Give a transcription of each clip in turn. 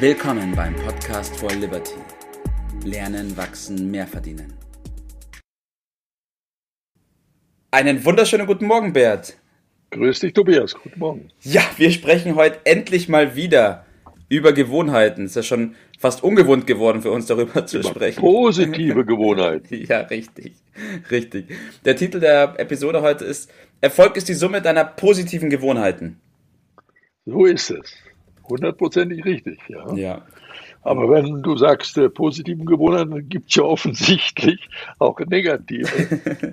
Willkommen beim Podcast for Liberty. Lernen, wachsen, mehr verdienen. Einen wunderschönen guten Morgen, Bert. Grüß dich, Tobias. Guten Morgen. Ja, wir sprechen heute endlich mal wieder über Gewohnheiten. Es ist ja schon fast ungewohnt geworden für uns, darüber zu über sprechen. Positive Gewohnheiten. ja, richtig. Richtig. Der Titel der Episode heute ist Erfolg ist die Summe deiner positiven Gewohnheiten. So ist es. Hundertprozentig richtig, ja. Ja. Aber wenn du sagst, äh, positiven Gewohnheiten, gibt es ja offensichtlich auch negative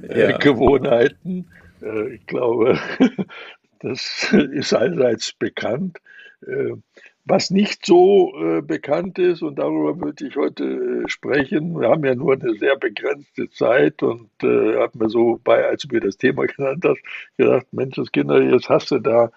äh, ja. Gewohnheiten. Äh, ich glaube, das ist allseits bekannt. Äh, was nicht so äh, bekannt ist, und darüber würde ich heute äh, sprechen, wir haben ja nur eine sehr begrenzte Zeit und äh, haben mir so bei, als du mir das Thema genannt hast, gedacht, Mensch, das Kinder, jetzt hast du da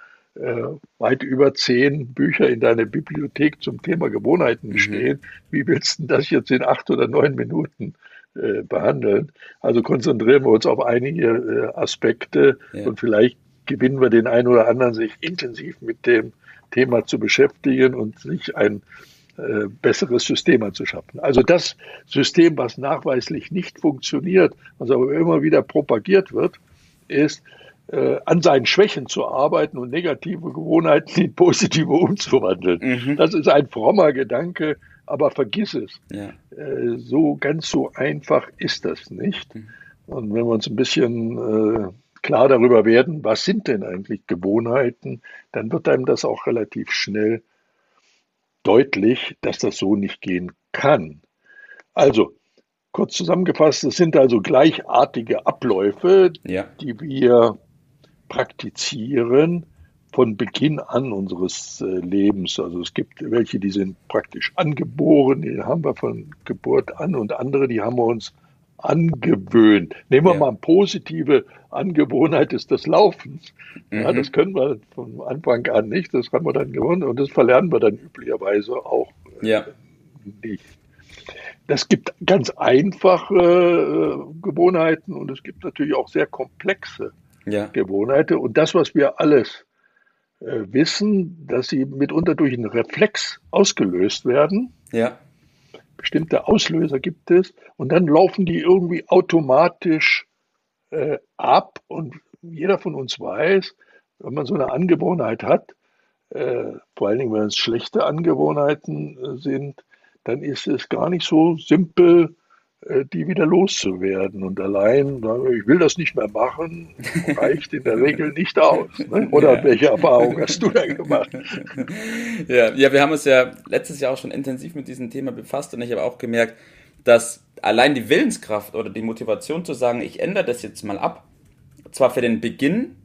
weit über zehn Bücher in deiner Bibliothek zum Thema Gewohnheiten mhm. stehen. Wie willst du das jetzt in acht oder neun Minuten äh, behandeln? Also konzentrieren wir uns auf einige äh, Aspekte ja. und vielleicht gewinnen wir den einen oder anderen, sich intensiv mit dem Thema zu beschäftigen und sich ein äh, besseres System anzuschaffen. Also das System, was nachweislich nicht funktioniert, was aber immer wieder propagiert wird, ist, äh, an seinen Schwächen zu arbeiten und negative Gewohnheiten in positive umzuwandeln. Mhm. Das ist ein frommer Gedanke, aber vergiss es. Ja. Äh, so ganz so einfach ist das nicht. Mhm. Und wenn wir uns ein bisschen äh, klar darüber werden, was sind denn eigentlich Gewohnheiten, dann wird einem das auch relativ schnell deutlich, dass das so nicht gehen kann. Also, kurz zusammengefasst, es sind also gleichartige Abläufe, ja. die wir praktizieren von Beginn an unseres äh, Lebens. Also es gibt welche, die sind praktisch angeboren, die haben wir von Geburt an und andere, die haben wir uns angewöhnt. Nehmen wir ja. mal eine positive Angewohnheit ist das Laufen. Ja, mhm. das können wir von Anfang an nicht, das haben wir dann gewonnen und das verlernen wir dann üblicherweise auch äh, ja. nicht. Das gibt ganz einfache äh, Gewohnheiten und es gibt natürlich auch sehr komplexe ja. Gewohnheiten. Und das, was wir alles äh, wissen, dass sie mitunter durch einen Reflex ausgelöst werden. Ja bestimmte Auslöser gibt es und dann laufen die irgendwie automatisch äh, ab und jeder von uns weiß, wenn man so eine Angewohnheit hat, äh, vor allen Dingen, wenn es schlechte Angewohnheiten äh, sind, dann ist es gar nicht so simpel, die wieder loszuwerden. Und allein, ich will das nicht mehr machen, reicht in der Regel nicht aus. Ne? Oder ja. welche Erfahrung hast du da gemacht? Ja, ja, wir haben uns ja letztes Jahr auch schon intensiv mit diesem Thema befasst und ich habe auch gemerkt, dass allein die Willenskraft oder die Motivation zu sagen, ich ändere das jetzt mal ab, zwar für den Beginn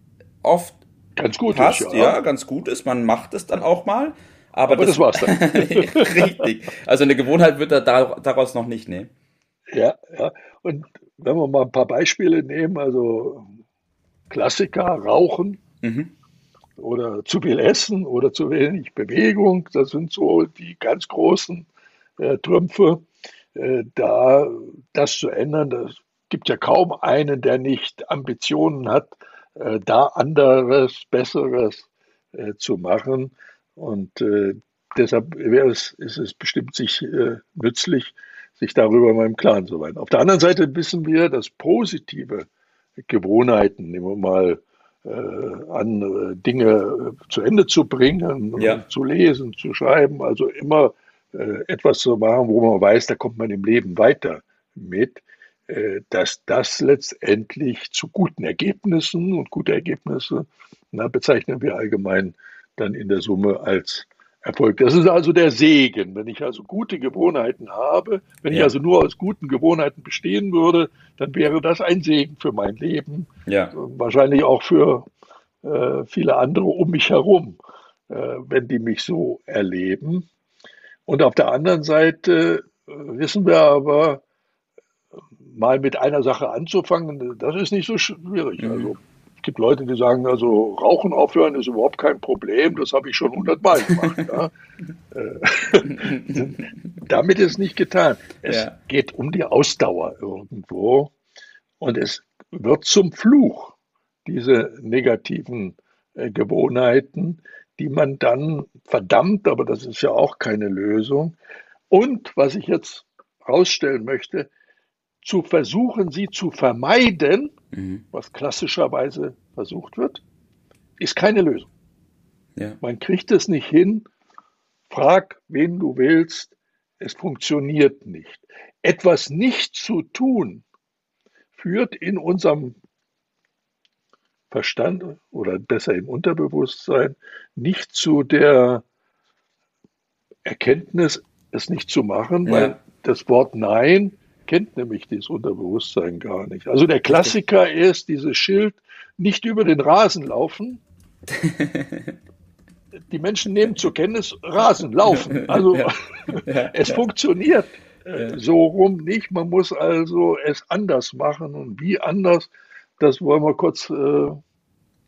oft ganz gut passt, ist, ja. ja, ganz gut ist, man macht es dann auch mal, aber, aber das, das war's dann. richtig. Also eine Gewohnheit wird er daraus noch nicht nehmen. Ja, ja. Und wenn wir mal ein paar Beispiele nehmen, also Klassiker, Rauchen mhm. oder zu viel Essen oder zu wenig Bewegung, das sind so die ganz großen äh, Trümpfe. Äh, da das zu ändern, das gibt ja kaum einen, der nicht Ambitionen hat, äh, da anderes, Besseres äh, zu machen. Und äh, deshalb wäre es, ist es bestimmt sich äh, nützlich, sich darüber mal im Klaren zu sein. Auf der anderen Seite wissen wir, dass positive Gewohnheiten, nehmen wir mal äh, an, äh, Dinge äh, zu Ende zu bringen, ja. zu lesen, zu schreiben, also immer äh, etwas zu machen, wo man weiß, da kommt man im Leben weiter mit, äh, dass das letztendlich zu guten Ergebnissen und gute Ergebnisse na, bezeichnen wir allgemein dann in der Summe als Erfolg. Das ist also der Segen. Wenn ich also gute Gewohnheiten habe, wenn ja. ich also nur aus guten Gewohnheiten bestehen würde, dann wäre das ein Segen für mein Leben. Ja. Wahrscheinlich auch für äh, viele andere um mich herum, äh, wenn die mich so erleben. Und auf der anderen Seite äh, wissen wir aber, mal mit einer Sache anzufangen, das ist nicht so schwierig. Mhm. Also gibt Leute, die sagen, also Rauchen aufhören ist überhaupt kein Problem, das habe ich schon hundertmal gemacht. ja. Äh, damit ist nicht getan. Es ja. geht um die Ausdauer irgendwo und es wird zum Fluch, diese negativen äh, Gewohnheiten, die man dann verdammt, aber das ist ja auch keine Lösung. Und was ich jetzt herausstellen möchte, zu versuchen, sie zu vermeiden, mhm. was klassischerweise versucht wird, ist keine Lösung. Ja. Man kriegt es nicht hin, frag, wen du willst, es funktioniert nicht. Etwas nicht zu tun, führt in unserem Verstand oder besser im Unterbewusstsein nicht zu der Erkenntnis, es nicht zu machen, ja. weil das Wort Nein kennt nämlich dieses Unterbewusstsein gar nicht. Also der Klassiker ist dieses Schild, nicht über den Rasen laufen. Die Menschen nehmen zur Kenntnis, Rasen laufen. Also ja. Ja. es funktioniert äh, so rum nicht. Man muss also es anders machen. Und wie anders, das wollen wir kurz äh,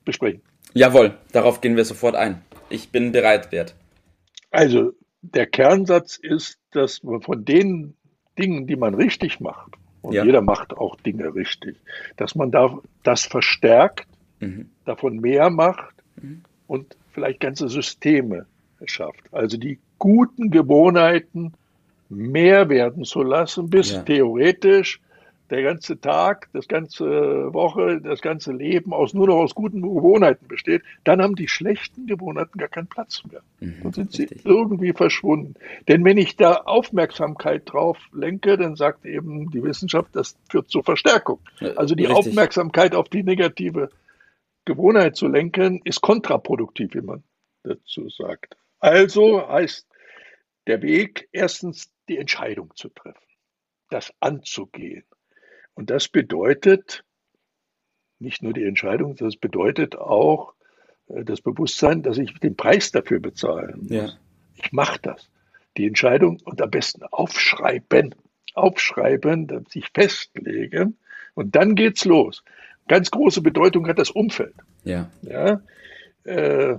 besprechen. Jawohl, darauf gehen wir sofort ein. Ich bin bereit, Wert. Also der Kernsatz ist, dass man von den Dingen, die man richtig macht, und ja. jeder macht auch Dinge richtig, dass man da das verstärkt, mhm. davon mehr macht mhm. und vielleicht ganze Systeme schafft. Also die guten Gewohnheiten mehr werden zu lassen, bis ja. theoretisch der ganze Tag, das ganze Woche, das ganze Leben aus nur noch aus guten Gewohnheiten besteht, dann haben die schlechten Gewohnheiten gar keinen Platz mehr. Mhm, dann sind richtig. sie irgendwie verschwunden. Denn wenn ich da Aufmerksamkeit drauf lenke, dann sagt eben die Wissenschaft, das führt zur Verstärkung. Also die richtig. Aufmerksamkeit auf die negative Gewohnheit zu lenken, ist kontraproduktiv, wie man dazu sagt. Also heißt der Weg, erstens die Entscheidung zu treffen, das anzugehen. Und das bedeutet nicht nur die Entscheidung, das bedeutet auch äh, das Bewusstsein, dass ich den Preis dafür bezahlen muss. Ja. Ich mache das. Die Entscheidung und am besten aufschreiben, aufschreiben, sich festlegen und dann geht's los. Ganz große Bedeutung hat das Umfeld. Ja. ja äh,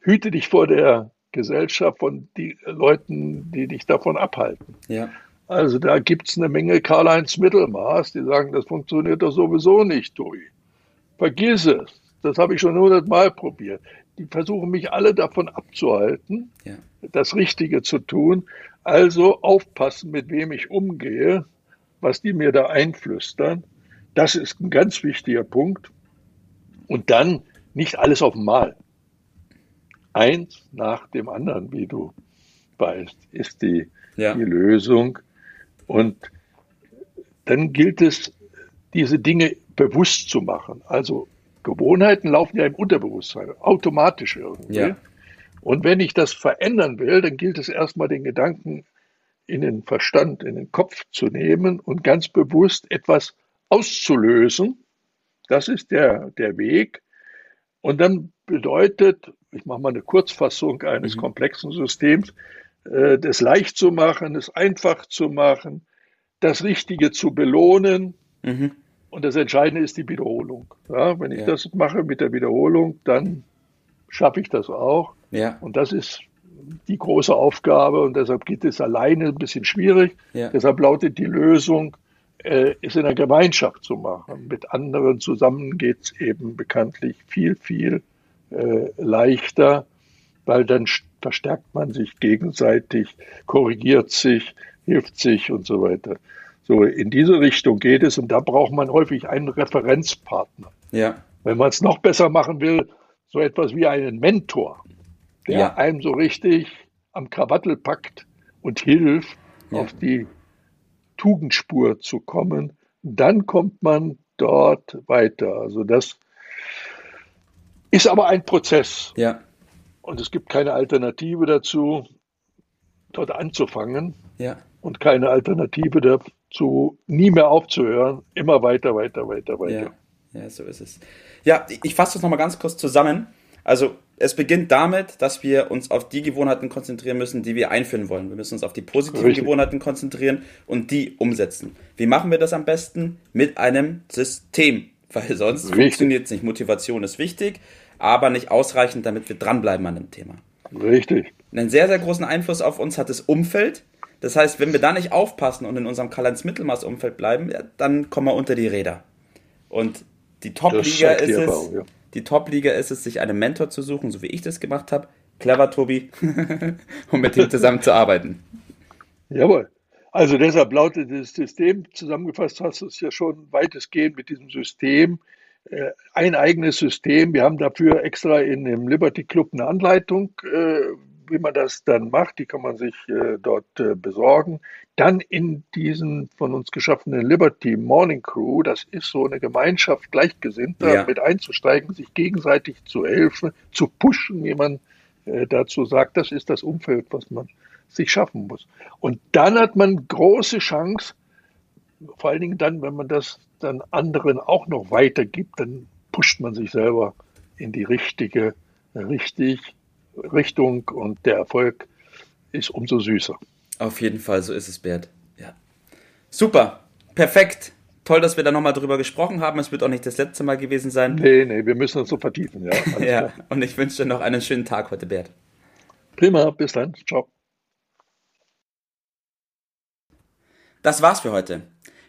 hüte dich vor der Gesellschaft, von den Leuten, die dich davon abhalten. Ja. Also da gibt es eine Menge Karl-Heinz Mittelmaß, die sagen, das funktioniert doch sowieso nicht, Tui. Vergiss es. Das habe ich schon hundertmal probiert. Die versuchen mich alle davon abzuhalten, ja. das Richtige zu tun. Also aufpassen, mit wem ich umgehe, was die mir da einflüstern. Das ist ein ganz wichtiger Punkt. Und dann nicht alles auf einmal. Eins nach dem anderen, wie du weißt, ist die, ja. die Lösung. Und dann gilt es, diese Dinge bewusst zu machen. Also Gewohnheiten laufen ja im Unterbewusstsein, automatisch irgendwie. Ja. Und wenn ich das verändern will, dann gilt es erstmal den Gedanken in den Verstand, in den Kopf zu nehmen und ganz bewusst etwas auszulösen. Das ist der, der Weg. Und dann bedeutet, ich mache mal eine Kurzfassung eines mhm. komplexen Systems, das leicht zu machen, es einfach zu machen, das Richtige zu belohnen. Mhm. Und das Entscheidende ist die Wiederholung. Ja, wenn ich ja. das mache mit der Wiederholung, dann schaffe ich das auch. Ja. Und das ist die große Aufgabe und deshalb geht es alleine ein bisschen schwierig. Deshalb lautet die Lösung, äh, es in der Gemeinschaft zu machen. Mit anderen zusammen geht es eben bekanntlich viel, viel äh, leichter, weil dann verstärkt man sich gegenseitig, korrigiert sich, hilft sich und so weiter. So, in diese Richtung geht es und da braucht man häufig einen Referenzpartner. Ja. Wenn man es noch besser machen will, so etwas wie einen Mentor, der ja. einem so richtig am Krawattel packt und hilft, ja. auf die Tugendspur zu kommen. Dann kommt man dort weiter. Also das ist aber ein Prozess. Ja. Und es gibt keine Alternative dazu, dort anzufangen. Ja. Und keine Alternative dazu, nie mehr aufzuhören. Immer weiter, weiter, weiter, weiter. Ja, ja so ist es. Ja, ich fasse das nochmal ganz kurz zusammen. Also es beginnt damit, dass wir uns auf die Gewohnheiten konzentrieren müssen, die wir einführen wollen. Wir müssen uns auf die positiven Richtig. Gewohnheiten konzentrieren und die umsetzen. Wie machen wir das am besten? Mit einem System. Weil sonst funktioniert es nicht. Motivation ist wichtig, aber nicht ausreichend, damit wir dranbleiben an dem Thema. Richtig. Einen sehr, sehr großen Einfluss auf uns hat das Umfeld. Das heißt, wenn wir da nicht aufpassen und in unserem Karl-Heinz-Mittelmaß-Umfeld bleiben, ja, dann kommen wir unter die Räder. Und die Top-Liga ist es, ja. Die Top-Liga ist es, sich einen Mentor zu suchen, so wie ich das gemacht habe. Clever, Tobi, um mit ihm zusammenzuarbeiten. Jawohl. Also deshalb lautet das System, zusammengefasst hast du es ja schon weitestgehend mit diesem System, ein eigenes System. Wir haben dafür extra in dem Liberty Club eine Anleitung, äh, wie man das dann macht. Die kann man sich äh, dort besorgen. Dann in diesen von uns geschaffenen Liberty Morning Crew, das ist so eine Gemeinschaft Gleichgesinnter, ja. mit einzusteigen, sich gegenseitig zu helfen, zu pushen, wie man dazu sagt. Das ist das Umfeld, was man sich schaffen muss. Und dann hat man große Chance, vor allen Dingen dann, wenn man das dann anderen auch noch weitergibt, dann pusht man sich selber in die richtige richtig, Richtung und der Erfolg ist umso süßer. Auf jeden Fall, so ist es, Bert. Ja. Super, perfekt. Toll, dass wir da nochmal drüber gesprochen haben. Es wird auch nicht das letzte Mal gewesen sein. Nee, nee, wir müssen uns so vertiefen, ja. ja, klar. und ich wünsche dir noch einen schönen Tag heute, Bert. Prima, bis dann. Ciao. Das war's für heute.